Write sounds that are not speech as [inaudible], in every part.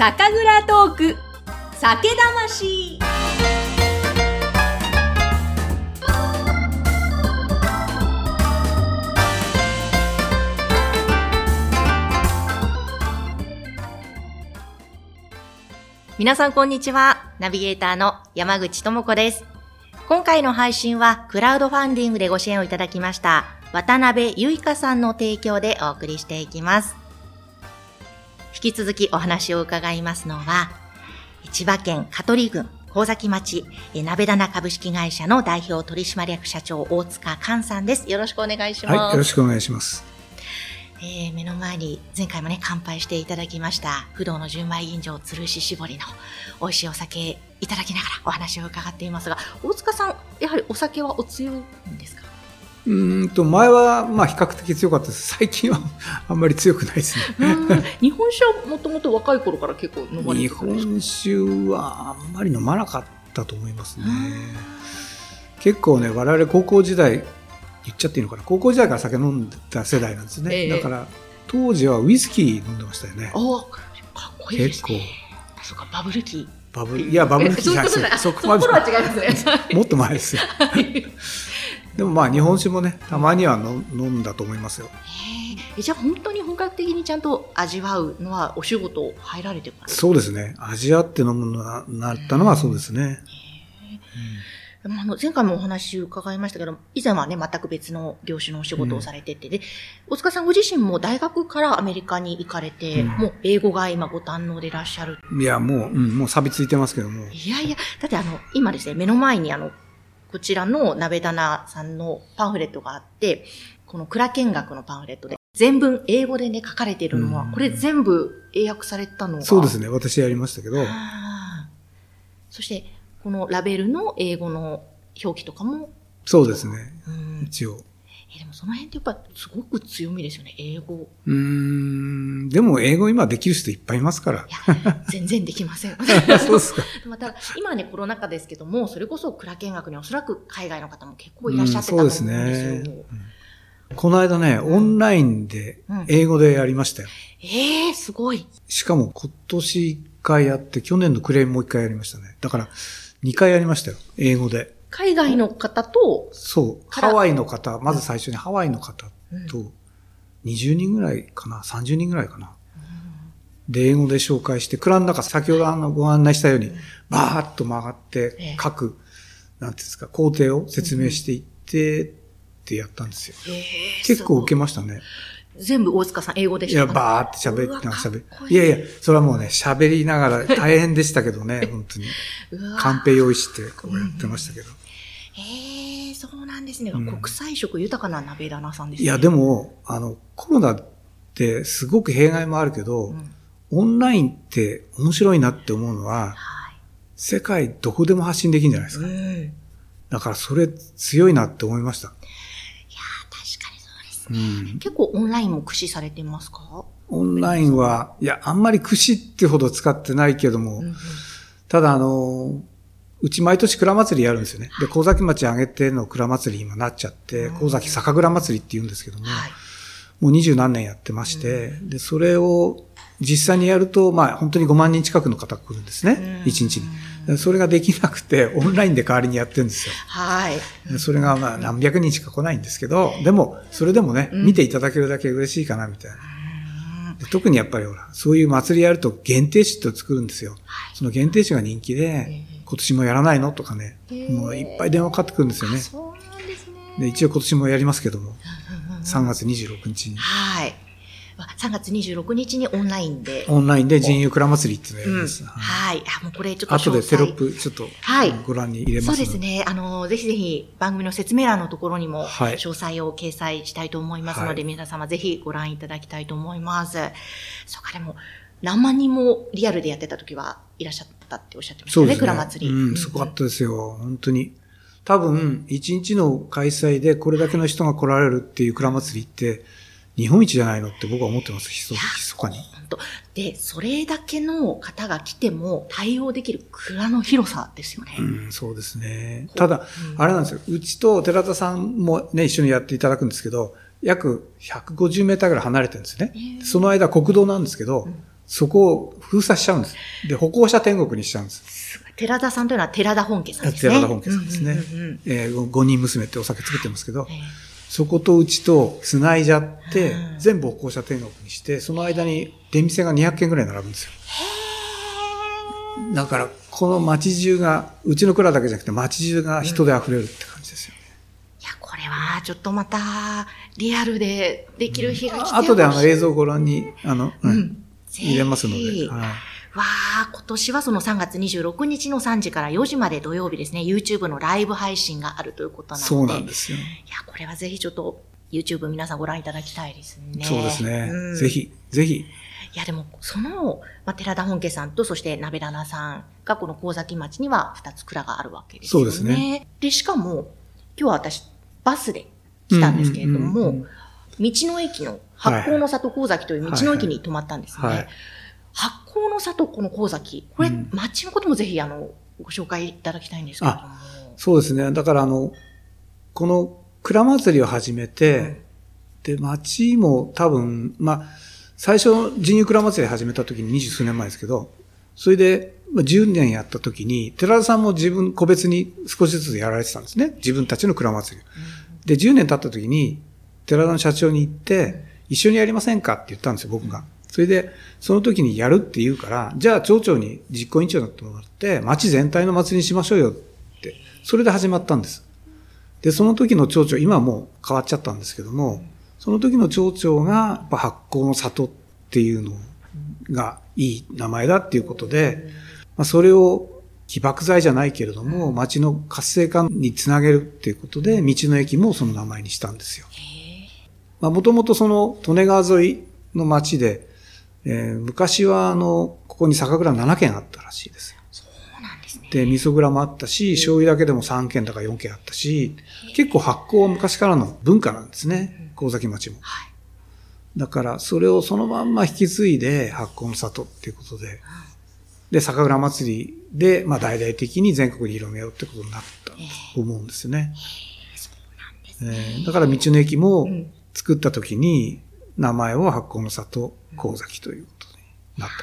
酒蔵トーク酒魂皆さんこんにちは。ナビゲーターの山口智子です。今回の配信はクラウドファンディングでご支援をいただきました渡辺ゆいかさんの提供でお送りしていきます。引き続きお話を伺いますのは、千葉県香取郡神崎町、え鍋棚株式会社の代表取締役社長大塚寛さんです。よろしくお願いします。はい、よろしくお願いします。えー目の前に前回もね乾杯していただきました不動の純米吟醸鶴石絞りの美味しいお酒いただきながらお話を伺っていますが大塚さんやはりお酒はお強いんですか？うーんと、前は、まあ、比較的強かったです。最近は [laughs] あんまり強くないですね。日本酒はもともと若い頃から結構飲まれ日てたんですか？本酒はあんまり飲まなかったと思いますね。結構ね、我々高校時代、言っちゃっていいのかな、高校時代から酒飲んでた世代なんですね。ええだから、当時はウイスキー飲んでましたよね。ああかっこいいです結構ね。そうかバブル期バブル、いや、バブル期じゃないですよ。そそこは違いますねもっと前ですよ。でもまあ、日本酒もね、たまには飲飲んだと思いますよ。へえじゃあ本当に本格的にちゃんと味わうのはお仕事入られてからそうですね。味わって飲むのななったのはそうですね。まああの前回もお話伺いましたけど、以前はね、全く別の業種のお仕事をされてて、で、大塚さんご自身も大学からアメリカに行かれて、うんもう英語が今ご堪能でいらっしゃる。いや、もう、うん、もう錆びついてますけども。いやいや、だってあの、今ですね、目の前にあの、こちらの鍋棚さんのパンフレットがあって、この蔵見学のパンフレットで、全文英語でね、書かれているのは、うんこれ全部英訳されたのが。ね。そうですね。私やりましたけど、そして、このラベルの英語の表記とかも、そうですね。うん一応。えでもその辺ってやっぱすごく強みですよね、英語。うーん、でも英語今できる人いっぱいいますからい。や、全然できません。[laughs] そうですか。また、今はね、コロナ禍ですけども、それこそ蔵見学におそらく海外の方も結構いらっしゃってたと思うんですよ。うんそうですねこの間ね、オンラインでうん英語でやりましたよ。ええすごい。しかも今年一回やって、去年の暮れもう一回やりましたね。だから、二回やりましたよ。英語で。海外の方と、そう。ハワイの方、まず最初にハワイの方うんと、20人ぐらいかな ?30 人ぐらいかなで、英語で紹介して、蔵の中、先ほどあのご案内したように、バーッと曲がっええて、各、なんていうんですか、工程を説明していって、ってやったんですよ。ええ結構受けまましたね。全部大塚さん英語でしいや、たかバーって喋って、喋いやいや、それはもうね、喋りながら大変でしたけどね、[laughs] 本当に。カンペ用意して、こうやってましたけど。ええそうなんですね。うん国際色豊かな鍋棚さんですね。いや、でも、あの、コロナってすごく弊害もあるけど、うんオンラインって面白いなって思うのは、はい。世界どこでも発信できるんじゃないですか。だからそれ強いなって思いました。ー確かにそうですね。うん。結構オンラインも駆使されてますか？オンラインは、いや、あんまり串ってほど使ってないけども、ただあの、うち毎年蔵祭りやるんですよね。で、神崎町上げての蔵祭り今なっちゃって、うん神崎酒蔵祭りって言うんですけども、はい。もう二十何年やってまして、で、それを実際にやると、まあ本当に5万人近くの方が来るんですね。一日に。でそれができなくて、[laughs] オンラインで代わりにやってるんですよ。はい。でそれがまあ何百人しか来ないんですけど、でも、それでもね、うん見ていただけるだけ嬉しいかな、みたいな。で特にやっぱりほら、そういう祭りやると限定誌って作るんですよ。はい。その限定誌が人気でえ、今年もやらないの？とかね、もういっぱい電話かかってくるんですよね。そうなんですね。で一応今年もやりますけども、うんうんうん3月26日に。はい。3月26日にオンラインで。オンラインで人油蔵祭りっていうのをやります。うんはいはい。あ、もうこれちょっと後でテロップちょっとはいご覧に入れますそうので。ですね。あの、ぜひぜひ番組の説明欄のところにも、はい詳細を掲載したいと思いますので、はい皆様ぜひご覧いただきたいと思います。そうか、でも、何万人もリアルでやってた時はいらっしゃったっておっしゃってましたよね、ね。蔵祭り。うん、すごかったですよ。本当に。多分、一日の開催でこれだけの人が来られるっていう蔵祭りって、日本一じゃないのって僕は思ってます、ひそ、ひそかに。で、それだけの方が来ても対応できる蔵の広さですよね。うん、そうですね。ただ、うんあれなんですよ。うちと寺田さんもね、一緒にやっていただくんですけど、約150メーターぐらい離れてるんですね。その間国道なんですけど、うんそこを封鎖しちゃうんです。で、歩行者天国にしちゃうんです。寺田さんというのは寺田本家さんですね。寺田本家さんですねうんうんうんうん。えー五人娘ってお酒作ってますけどえ、えそことうちと繋いじゃってうん、全部歩行者天国にして、その間に出店が200軒ぐらい並ぶんですよ。だから、この街中が、うちの蔵だけじゃなくて街中が人で溢れるって感じですよね。いや、これはちょっとまたリアルでできる日が来てあ後であの映像像をご覧に、あの、うんうん入れますので。はいわあ、今年はその3月26日の3時から4時まで土曜日ですね、YouTube のライブ配信があるということなので。そうなんですよ。いや、これはぜひちょっと YouTube 皆さんご覧いただきたいですね。そうですねうん。ぜ。ひ、ぜひ。いや、でも、その、まあ、寺田本家さんと、そして、鍋棚さんが、この神崎町には2つ蔵があるわけですよね。そうですね。で、しかも、今日は私、バスで来たんですけれどうんうんうんも、道の駅の発酵の里神崎という道の駅に泊まったんですね。はい。発酵の里この神崎。これ、うん町のこともぜひ、あの、ご紹介いただきたいんですけれども。そうですね。だからあの、この蔵祭りを始めて、で、町も多分、まあ、最初、人乳蔵祭り始めた時に二十数年前ですけど、それで、まあ10年やった時に、寺田さんも自分、個別に少しずつやられてたんですね。自分たちの蔵祭りを。で、10年経った時に、寺田の社長に行って、一緒にやりませんかって言ったんですよ、僕が。それで、その時にやるって言うから、じゃあ町長に実行委員長になってもらって、町全体の祭りにしましょうよって、それで始まったんです。で、その時の町長、今はもう変わっちゃったんですけども、その時の町長が、やっぱ発酵の里っていうのがいい名前だっていうことで、まあ、それを起爆剤じゃないけれども、町の活性化につなげるっていうことで、道の駅もその名前にしたんですよ。まあ、もともとその、利根川沿いの町で、えー昔はあの、ここに酒蔵7軒あったらしいですよ。そうなんですね。で、味噌蔵もあったし、醤油だけでも3軒だか4軒あったし、結構発酵は昔からの文化なんですね。神崎町も。はい。だから、それをそのまんま引き継いで発酵の里っていうことで、で、酒蔵祭りで、まあ大々的に全国に広めようってことになったと思うんですよね。えーだから道の駅もうん作った時に名前を発酵の里神崎ということになったと。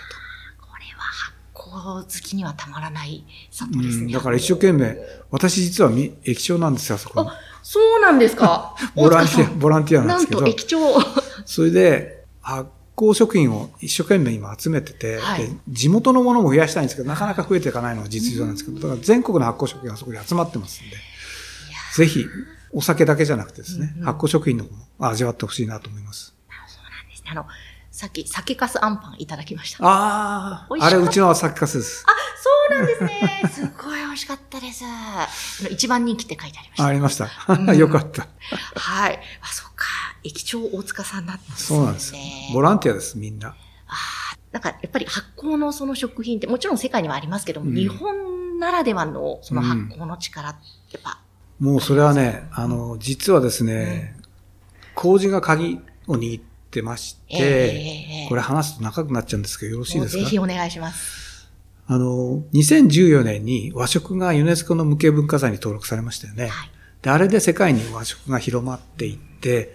これは発酵好きにはたまらない里うですね。ん、だから一生懸命、私実はみ駅長なんですよ、あそこに。あ、そうなんですか？[laughs] ボランティア、ボランティアなんですけどなんと、駅長。それで、発酵食品を一生懸命今集めてて、はいで地元のものも増やしたいんですけど、なかなか増えていかないのが実情なんですけど、だから全国の発酵食品があそこに集まってますんで、ぜひ、お酒だけじゃなくてですね、うんうん発酵食品の方も味わってほしいなと思います。そうなんですね。あの、さっき酒粕あんパンいただきました。ああ、あれうちの酒粕です。そうなんですね。[laughs] すっごい美味しかったです。一番人気って書いてありました。ありました。うん [laughs] よかった。はい。あ、そっか。駅長大塚さんだったんですね。そうなんですよ。ボランティアです、みんな。あーなんか、やっぱり発酵のその食品って、もちろん世界にはありますけども、うん日本ならではのその発酵の力って、やっぱ、もうそれはね、あの、実はですね、麹が鍵を握ってまして、ええこれ話すと長くなっちゃうんですけど、よろしいですか？ひお願いします。あの、2014年に和食がユネスコの無形文化財に登録されましたよね。はい。で、あれで世界に和食が広まっていって、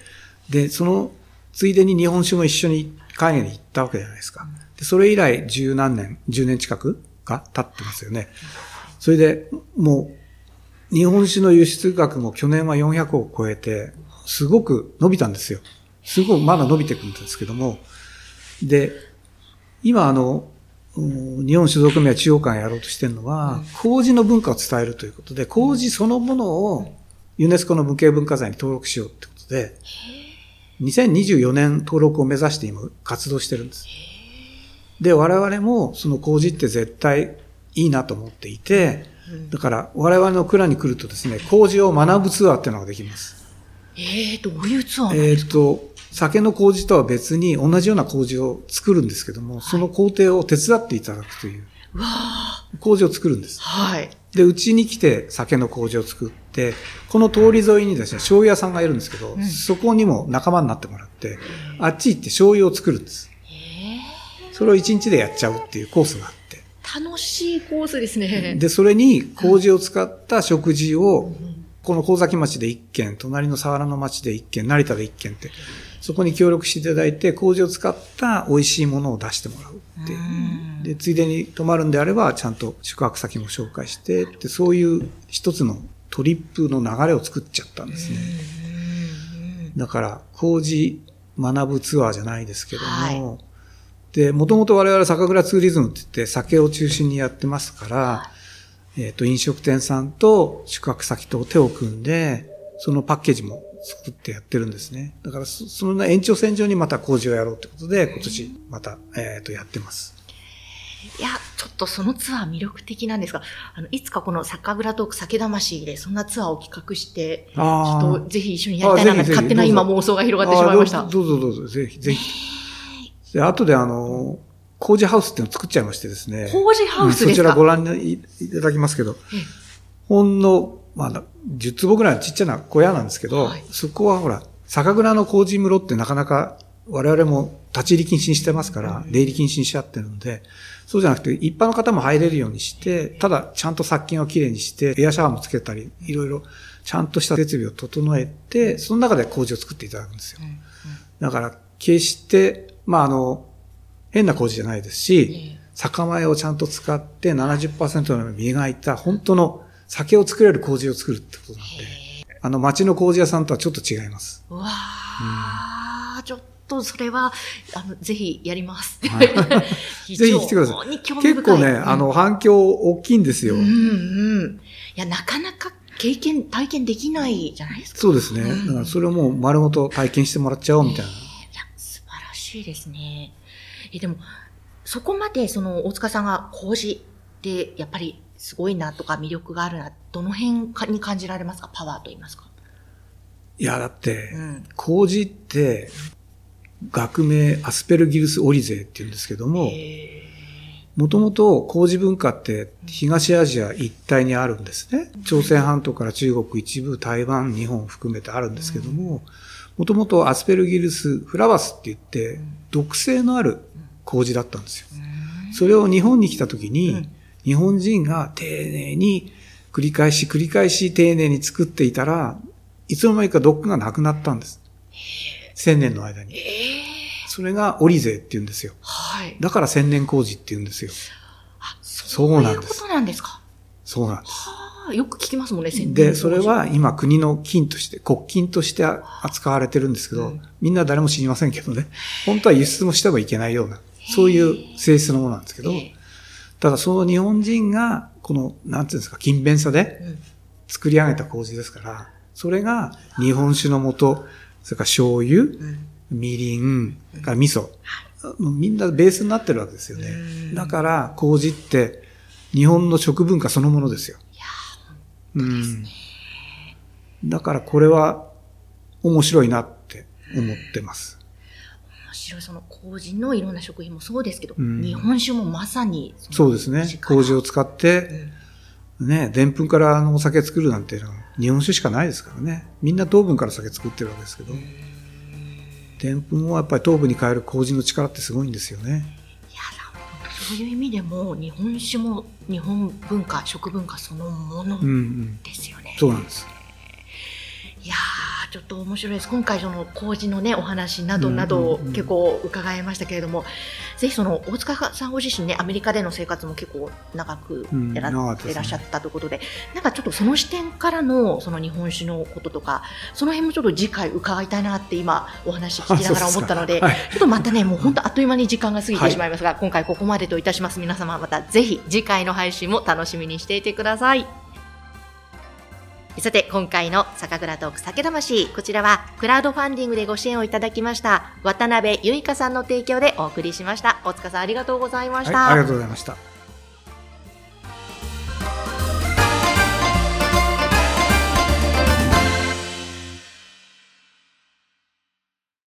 で、その、ついでに日本酒も一緒に海外に行ったわけじゃないですか。で、それ以来十何年、10年近くが経ってますよね。それで、もう、日本酒の輸出額も去年は400を超えて、すごく伸びたんですよ。すごくまだ伸びていくんですけども。で、今あの、日本酒造組合中央会がやろうとしてるのは、麹の文化を伝えるということで、麹そのものをユネスコの無形文化財に登録しようってことで、2024年登録を目指して今活動してるんです。で、我々もその麹って絶対いいなと思っていて、だから我々の蔵に来るとですね、麹を学ぶツアーっていうのができます。ええどういうツアーなんえですか、っと、酒の麹とは別に同じような麹を作るんですけども、その工程を手伝っていただくという、うわあ麹を作るんです。はい。で、うちに来て酒の麹を作って、この通り沿いにですね、醤油屋さんがいるんですけど、うんそこにも仲間になってもらって、あっち行って醤油を作るんです。ええそれを一日でやっちゃうっていうコースがあって。楽しいコースですね。で、それに麹を使った食事をこの神崎町で1軒、隣の佐原の町で1軒、成田で1軒って、そこに協力していただいて、麹を使った美味しいものを出してもらうっていう。で、ついでに泊まるんであれば、ちゃんと宿泊先も紹介して、でそういう一つのトリップの流れを作っちゃったんですね。だから、麹学ぶツアーじゃないですけども、はい、で、もともと我々酒蔵ツーリズムって言って酒を中心にやってますから、はい、えっ、ー、と、飲食店さんと宿泊先と手を組んで、そのパッケージも作ってやってるんですね。だからそ、その延長線上にまた工事をやろうってことで、今年また、えっ、ー、と、やってます。いや、ちょっとそのツアー魅力的なんですが、あの、いつかこの酒蔵トーク酒魂でそんなツアーを企画して、ちょっとぜひ一緒にやりたいな、勝手な今妄想が広がってしまいました。どうぞどうぞ、ぜひ、ぜひ。で、後であの、工事ハウスっていうのを作っちゃいましてですね。工事ハウスですか、そちらご覧いただきますけど、ほんの、まあ、10坪ぐらいのちっちゃな小屋なんですけど、はい、そこはほら、酒蔵の工事室ってなかなか我々も立ち入り禁止にしてますから、出入り禁止にしちゃってるので、そうじゃなくて、一般の方も入れるようにして、ただ、ちゃんと殺菌をきれいにして、エアシャワーもつけたり、いろいろ、ちゃんとした設備を整えて、その中で工事を作っていただくんですよ。だから、決して、まあ、あの、変な工事じゃないですし、酒米をちゃんと使って70%の磨いた、本当の酒を作れる麹を作るってことなんで、あの、町の麹屋さんとはちょっと違います。わー、うん、ちょっとそれは、あの、ぜひやります。はい、[laughs] ぜひ来てください。結構ね、うん、あの、反響大きいんですよ。うんうん。いや、なかなか経験、体験できないじゃないですか。そうですね。うん、だからそれをもう丸ごと体験してもらっちゃおうみたいな。しいですね。え、でも、そこまでその大塚さんが麹でやっぱりすごいなとか魅力があるな、どの辺に感じられますか？パワーと言いますか。いや、だって、うん、麹って、学名アスペルギルスオリゼって言うんですけども、もともと麹文化って東アジア一帯にあるんですね。朝鮮半島から中国一部、台湾、日本含めてあるんですけども、もともとアスペルギルスフラワスって言って、毒性のある麹だったんですよ。それを日本に来た時に、日本人が丁寧に繰り返し繰り返し丁寧に作っていたら、いつの間にか毒がなくなったんです。千年の間に。それがオリゼって言うんですよ。はい。だから千年工事って言うんですよ。あ、そうなんです。そうなんですか？そうなんです。はあ、よく聞きますもんね、千年で、それは今国の金として、国金として扱われてるんですけど、うん、みんな誰も知りませんけどね。本当は輸出もしてはいけないような、そういう性質のものなんですけど、ただその日本人が、この、なんていうんですか、勤勉さで作り上げた工事ですから、それが日本酒のもと、それから醤油、うん。みりん、が味噌。みんなベースになってるわけですよね。だから、麹って日本の食文化そのものですよ。うん。だからこれは面白いなって思ってます。面白い、その麹のいろんな食品もそうですけど、うん、日本酒もまさにそうですね。麹を使って、うん、ね、でんぷんからお酒作るなんていうのは日本酒しかないですからね。みんな糖分から酒作ってるわけですけど。でんぷんをやっぱり糖分に変える麹の力ってすごいんですよね。そういう意味でも日本酒も日本文化食文化そのものですよね。うんうん、そうなんです。いやちょっと面白いです。今回その麹のねお話などなど結構伺いましたけれども、うんうんうん、ぜひその大塚さんご自身ねアメリカでの生活も結構長くやら,、てらっしゃったということで、なんかちょっとその視点からのその日本酒のこととかその辺もちょっと次回伺いたいなって今お話聞きながら思ったので、はい、ちょっとまたねもう本当あっという間に時間が過ぎてしまいますが、はい、今回ここまでといたします。皆様またぜひ次回の配信も楽しみにしていてください。さて、今回の酒蔵トーク酒魂、こちらはクラウドファンディングでご支援をいただきました、渡辺ゆいかさんの提供でお送りしました。大塚さんありがとうございました、はい、ありがとうございました。